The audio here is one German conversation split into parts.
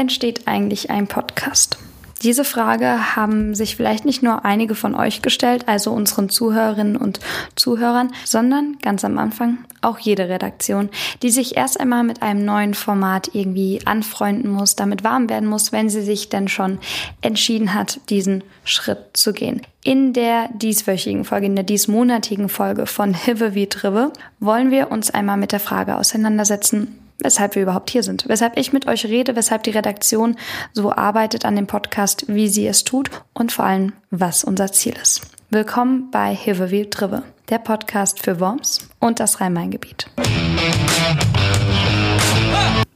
entsteht eigentlich ein Podcast? Diese Frage haben sich vielleicht nicht nur einige von euch gestellt, also unseren Zuhörerinnen und Zuhörern, sondern ganz am Anfang auch jede Redaktion, die sich erst einmal mit einem neuen Format irgendwie anfreunden muss, damit warm werden muss, wenn sie sich denn schon entschieden hat, diesen Schritt zu gehen. In der dieswöchigen Folge, in der diesmonatigen Folge von Hive wie Trive wollen wir uns einmal mit der Frage auseinandersetzen, weshalb wir überhaupt hier sind, weshalb ich mit euch rede, weshalb die Redaktion so arbeitet an dem Podcast, wie sie es tut und vor allem, was unser Ziel ist. Willkommen bei Hiverview Trive, der Podcast für Worms und das Rhein-Main-Gebiet.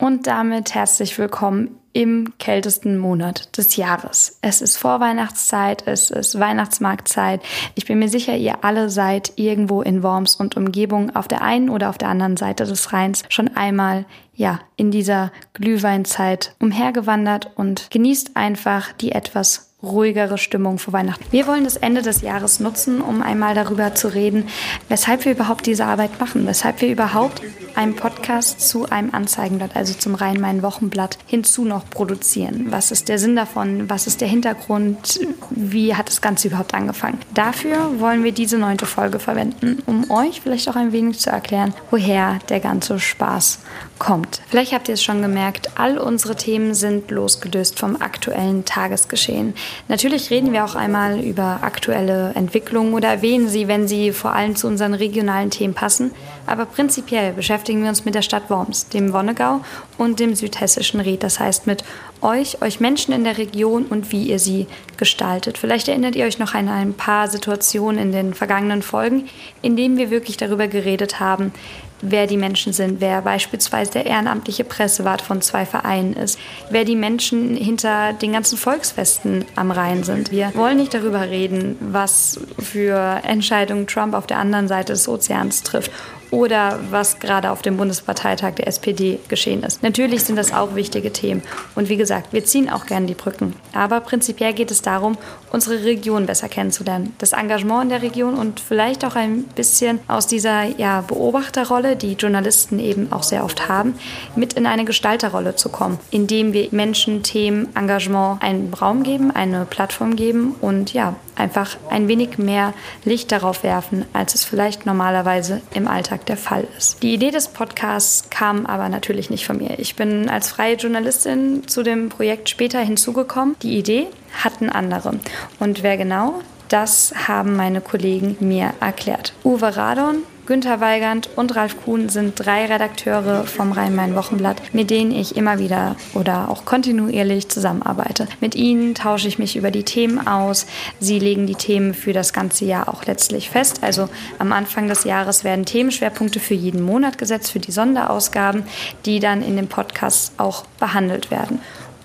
Und damit herzlich willkommen im kältesten Monat des Jahres. Es ist Vorweihnachtszeit, es ist Weihnachtsmarktzeit. Ich bin mir sicher, ihr alle seid irgendwo in Worms und Umgebung auf der einen oder auf der anderen Seite des Rheins schon einmal ja, in dieser Glühweinzeit umhergewandert und genießt einfach die etwas ruhigere Stimmung vor Weihnachten. Wir wollen das Ende des Jahres nutzen, um einmal darüber zu reden, weshalb wir überhaupt diese Arbeit machen, weshalb wir überhaupt einen Podcast zu einem Anzeigenblatt, also zum Rhein-Main-Wochenblatt, hinzu noch produzieren. Was ist der Sinn davon? Was ist der Hintergrund? Wie hat das Ganze überhaupt angefangen? Dafür wollen wir diese neunte Folge verwenden, um euch vielleicht auch ein wenig zu erklären, woher der ganze Spaß kommt. Vielleicht habt ihr es schon gemerkt, all unsere Themen sind losgelöst vom aktuellen Tagesgeschehen. Natürlich reden wir auch einmal über aktuelle Entwicklungen oder erwähnen sie, wenn sie vor allem zu unseren regionalen Themen passen. Aber prinzipiell beschäftigen wir uns mit der Stadt Worms, dem Wonnegau und dem südhessischen Ried. Das heißt mit euch, euch Menschen in der Region und wie ihr sie gestaltet. Vielleicht erinnert ihr euch noch an ein paar Situationen in den vergangenen Folgen, in denen wir wirklich darüber geredet haben, wer die Menschen sind, wer beispielsweise der ehrenamtliche Pressewart von zwei Vereinen ist, wer die Menschen hinter den ganzen Volksfesten am Rhein sind. Wir wollen nicht darüber reden, was für Entscheidungen Trump auf der anderen Seite des Ozeans trifft oder was gerade auf dem Bundesparteitag der SPD geschehen ist. Natürlich sind das auch wichtige Themen. Und wie gesagt, wir ziehen auch gerne die Brücken. Aber prinzipiell geht es darum, unsere Region besser kennenzulernen. Das Engagement in der Region und vielleicht auch ein bisschen aus dieser ja, Beobachterrolle, die Journalisten eben auch sehr oft haben, mit in eine Gestalterrolle zu kommen, indem wir Menschen, Themen, Engagement einen Raum geben, eine Plattform geben und ja, einfach ein wenig mehr Licht darauf werfen, als es vielleicht normalerweise im Alltag der Fall ist. Die Idee des Podcasts kam aber natürlich nicht von mir. Ich bin als freie Journalistin zu dem Projekt später hinzugekommen. Die Idee hatten andere. Und wer genau? Das haben meine Kollegen mir erklärt. Uwe Radon Günter Weigand und Ralf Kuhn sind drei Redakteure vom Rhein-Main-Wochenblatt, mit denen ich immer wieder oder auch kontinuierlich zusammenarbeite. Mit ihnen tausche ich mich über die Themen aus. Sie legen die Themen für das ganze Jahr auch letztlich fest. Also am Anfang des Jahres werden Themenschwerpunkte für jeden Monat gesetzt, für die Sonderausgaben, die dann in dem Podcast auch behandelt werden.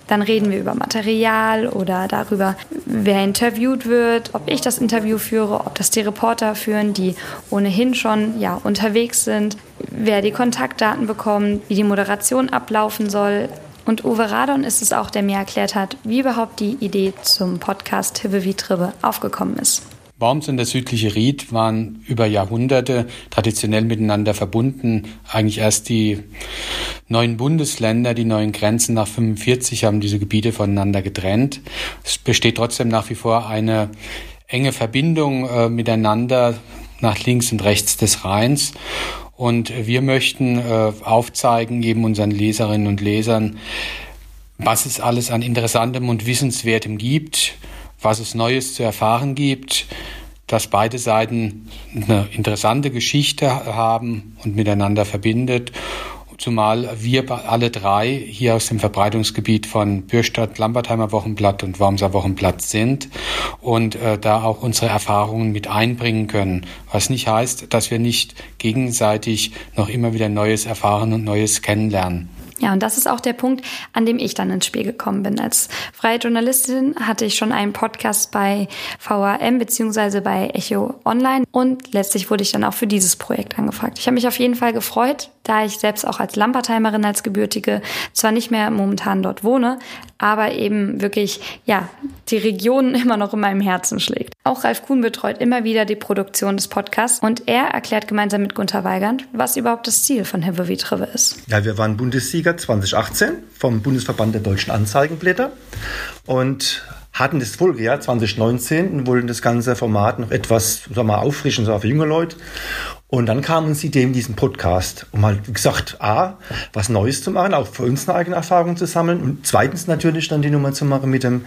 Dann reden wir über Material oder darüber, wer interviewt wird, ob ich das Interview führe, ob das die Reporter führen, die ohnehin schon ja, unterwegs sind, wer die Kontaktdaten bekommt, wie die Moderation ablaufen soll. Und Uwe Radon ist es auch, der mir erklärt hat, wie überhaupt die Idee zum Podcast Hibbe wie Tribbe aufgekommen ist. Worms und der südliche Ried waren über Jahrhunderte traditionell miteinander verbunden. Eigentlich erst die neuen Bundesländer, die neuen Grenzen nach 45 haben diese Gebiete voneinander getrennt. Es besteht trotzdem nach wie vor eine enge Verbindung äh, miteinander nach links und rechts des Rheins. Und wir möchten äh, aufzeigen, eben unseren Leserinnen und Lesern, was es alles an Interessantem und Wissenswertem gibt, was es Neues zu erfahren gibt, dass beide Seiten eine interessante Geschichte haben und miteinander verbindet. Zumal wir alle drei hier aus dem Verbreitungsgebiet von Bürstadt, Lambertheimer Wochenblatt und Wormser Wochenblatt sind und äh, da auch unsere Erfahrungen mit einbringen können. Was nicht heißt, dass wir nicht gegenseitig noch immer wieder Neues erfahren und Neues kennenlernen. Ja, und das ist auch der Punkt, an dem ich dann ins Spiel gekommen bin. Als freie Journalistin hatte ich schon einen Podcast bei VAM beziehungsweise bei Echo Online und letztlich wurde ich dann auch für dieses Projekt angefragt. Ich habe mich auf jeden Fall gefreut, da ich selbst auch als Lampertheimerin als Gebürtige zwar nicht mehr momentan dort wohne, aber eben wirklich, ja, die Region immer noch in meinem Herzen schlägt. Auch Ralf Kuhn betreut immer wieder die Produktion des Podcasts und er erklärt gemeinsam mit Gunther Weigand, was überhaupt das Ziel von Heavy Vitreve ist. Ja, wir waren Bundessieger 2018 vom Bundesverband der deutschen Anzeigenblätter und hatten das Folgejahr 2019 und wollten das ganze Format noch etwas wir mal, auffrischen, so für junge Leute. Und dann kam uns die Idee in diesem Podcast, um halt gesagt, A, was Neues zu machen, auch für uns eine eigene Erfahrung zu sammeln und zweitens natürlich dann die Nummer zu machen mit dem,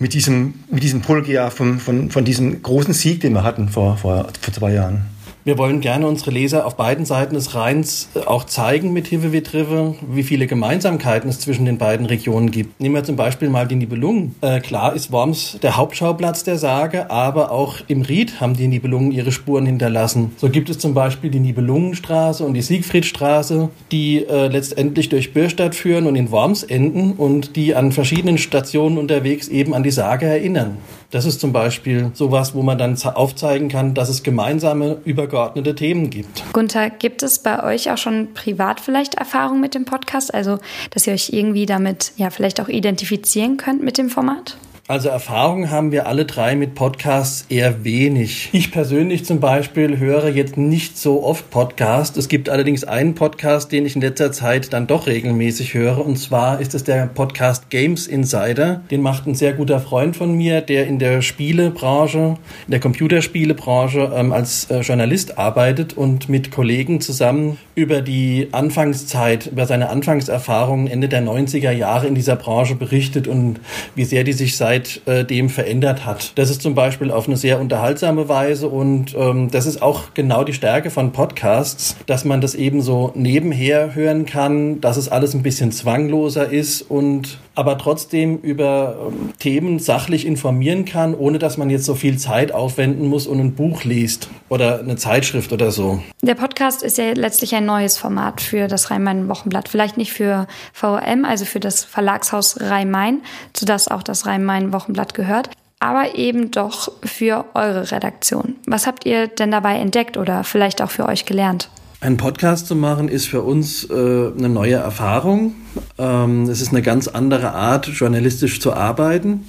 mit diesem, mit diesem Polgejahr von, von, von diesem großen Sieg, den wir hatten vor, vor, vor zwei Jahren. Wir wollen gerne unsere Leser auf beiden Seiten des Rheins äh, auch zeigen mit Hive Vitrive, wie viele Gemeinsamkeiten es zwischen den beiden Regionen gibt. Nehmen wir zum Beispiel mal die Nibelungen. Äh, klar ist Worms der Hauptschauplatz der Sage, aber auch im Ried haben die Nibelungen ihre Spuren hinterlassen. So gibt es zum Beispiel die Nibelungenstraße und die Siegfriedstraße, die äh, letztendlich durch Bürstadt führen und in Worms enden und die an verschiedenen Stationen unterwegs eben an die Sage erinnern. Das ist zum Beispiel sowas, wo man dann aufzeigen kann, dass es gemeinsame, übergeordnete Themen gibt. Gunther, gibt es bei euch auch schon privat vielleicht Erfahrungen mit dem Podcast? Also, dass ihr euch irgendwie damit ja vielleicht auch identifizieren könnt mit dem Format? Also Erfahrung haben wir alle drei mit Podcasts eher wenig. Ich persönlich zum Beispiel höre jetzt nicht so oft Podcasts. Es gibt allerdings einen Podcast, den ich in letzter Zeit dann doch regelmäßig höre. Und zwar ist es der Podcast Games Insider. Den macht ein sehr guter Freund von mir, der in der Spielebranche, in der Computerspielebranche ähm, als äh, Journalist arbeitet und mit Kollegen zusammen über die Anfangszeit, über seine Anfangserfahrungen Ende der 90er Jahre in dieser Branche berichtet und wie sehr die sich seit seitdem verändert hat. Das ist zum Beispiel auf eine sehr unterhaltsame Weise und ähm, das ist auch genau die Stärke von Podcasts, dass man das eben so nebenher hören kann, dass es alles ein bisschen zwangloser ist und aber trotzdem über ähm, Themen sachlich informieren kann, ohne dass man jetzt so viel Zeit aufwenden muss und ein Buch liest oder eine Zeitschrift oder so. Der Podcast ist ja letztlich ein neues Format für das Rhein-Main-Wochenblatt. Vielleicht nicht für VRM, also für das Verlagshaus Rhein-Main, zu das auch das Rhein-Main-Wochenblatt gehört aber eben doch für eure Redaktion. Was habt ihr denn dabei entdeckt oder vielleicht auch für euch gelernt? Ein Podcast zu machen ist für uns äh, eine neue Erfahrung. Ähm, es ist eine ganz andere Art, journalistisch zu arbeiten.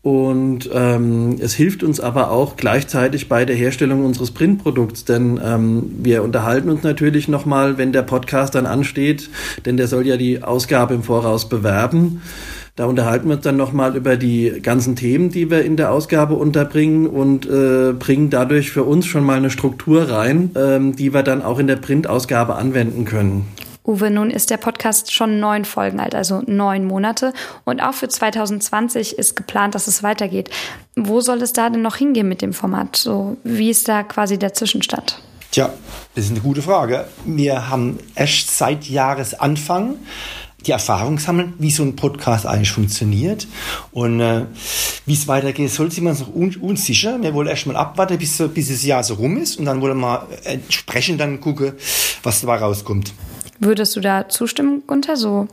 Und ähm, es hilft uns aber auch gleichzeitig bei der Herstellung unseres Printprodukts, denn ähm, wir unterhalten uns natürlich nochmal, wenn der Podcast dann ansteht, denn der soll ja die Ausgabe im Voraus bewerben. Da unterhalten wir uns dann nochmal über die ganzen Themen, die wir in der Ausgabe unterbringen und äh, bringen dadurch für uns schon mal eine Struktur rein, ähm, die wir dann auch in der Printausgabe anwenden können. Uwe, nun ist der Podcast schon neun Folgen alt, also neun Monate. Und auch für 2020 ist geplant, dass es weitergeht. Wo soll es da denn noch hingehen mit dem Format? So, wie ist da quasi der Zwischenstand? Tja, das ist eine gute Frage. Wir haben erst seit Jahresanfang die Erfahrung sammeln, wie so ein Podcast eigentlich funktioniert. Und äh, wie es weitergeht, soll wir uns noch un unsicher. Wir wollen erstmal abwarten, bis, bis das Jahr so rum ist und dann wollen wir entsprechend dann gucken, was dabei rauskommt. Würdest du da zustimmen, Gunther? So,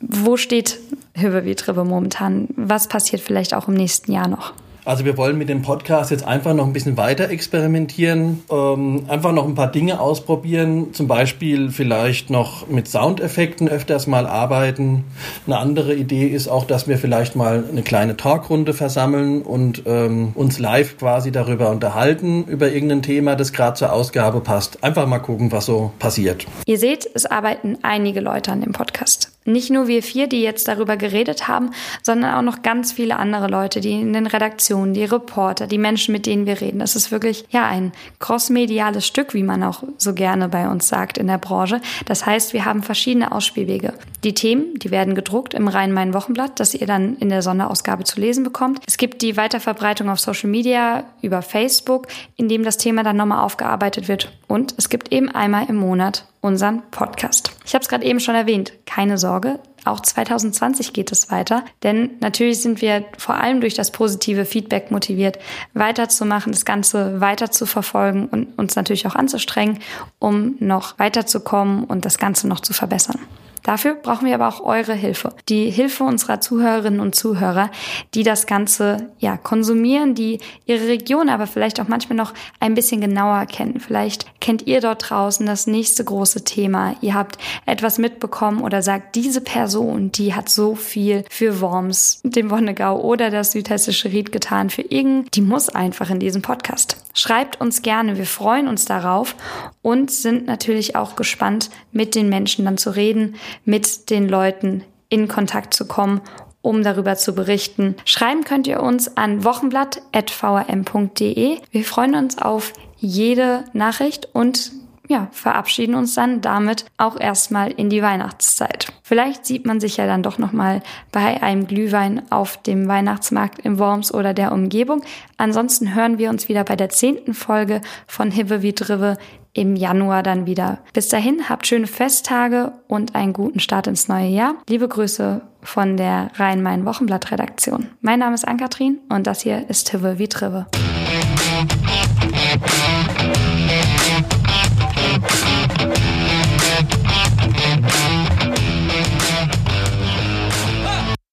wo steht Hübe wie Tribe momentan? Was passiert vielleicht auch im nächsten Jahr noch? Also wir wollen mit dem Podcast jetzt einfach noch ein bisschen weiter experimentieren, ähm, einfach noch ein paar Dinge ausprobieren, zum Beispiel vielleicht noch mit Soundeffekten öfters mal arbeiten. Eine andere Idee ist auch, dass wir vielleicht mal eine kleine Talkrunde versammeln und ähm, uns live quasi darüber unterhalten, über irgendein Thema, das gerade zur Ausgabe passt. Einfach mal gucken, was so passiert. Ihr seht, es arbeiten einige Leute an dem Podcast. Nicht nur wir vier, die jetzt darüber geredet haben, sondern auch noch ganz viele andere Leute, die in den Redaktionen, die Reporter, die Menschen, mit denen wir reden. Das ist wirklich, ja, ein crossmediales Stück, wie man auch so gerne bei uns sagt in der Branche. Das heißt, wir haben verschiedene Ausspielwege. Die Themen, die werden gedruckt im Rhein-Main-Wochenblatt, das ihr dann in der Sonderausgabe zu lesen bekommt. Es gibt die Weiterverbreitung auf Social Media über Facebook, in dem das Thema dann nochmal aufgearbeitet wird. Und es gibt eben einmal im Monat unseren Podcast. Ich habe es gerade eben schon erwähnt, keine Sorge, auch 2020 geht es weiter, denn natürlich sind wir vor allem durch das positive Feedback motiviert, weiterzumachen, das Ganze weiter zu verfolgen und uns natürlich auch anzustrengen, um noch weiterzukommen und das Ganze noch zu verbessern. Dafür brauchen wir aber auch eure Hilfe. Die Hilfe unserer Zuhörerinnen und Zuhörer, die das Ganze ja konsumieren, die ihre Region aber vielleicht auch manchmal noch ein bisschen genauer kennen. Vielleicht kennt ihr dort draußen das nächste große Thema. Ihr habt etwas mitbekommen oder sagt, diese Person, die hat so viel für Worms, dem Wonnegau oder das südhessische Ried getan für irgend, die muss einfach in diesem Podcast. Schreibt uns gerne, wir freuen uns darauf und sind natürlich auch gespannt, mit den Menschen dann zu reden, mit den Leuten in Kontakt zu kommen um darüber zu berichten. Schreiben könnt ihr uns an wochenblatt.vrm.de. Wir freuen uns auf jede Nachricht und ja, verabschieden uns dann damit auch erstmal in die Weihnachtszeit. Vielleicht sieht man sich ja dann doch nochmal bei einem Glühwein auf dem Weihnachtsmarkt im Worms oder der Umgebung. Ansonsten hören wir uns wieder bei der zehnten Folge von Hibbe wie Drive im Januar dann wieder. Bis dahin, habt schöne Festtage und einen guten Start ins neue Jahr. Liebe Grüße von der Rhein-Main-Wochenblatt-Redaktion. Mein Name ist Ann-Kathrin und das hier ist Hibbe wie Drive.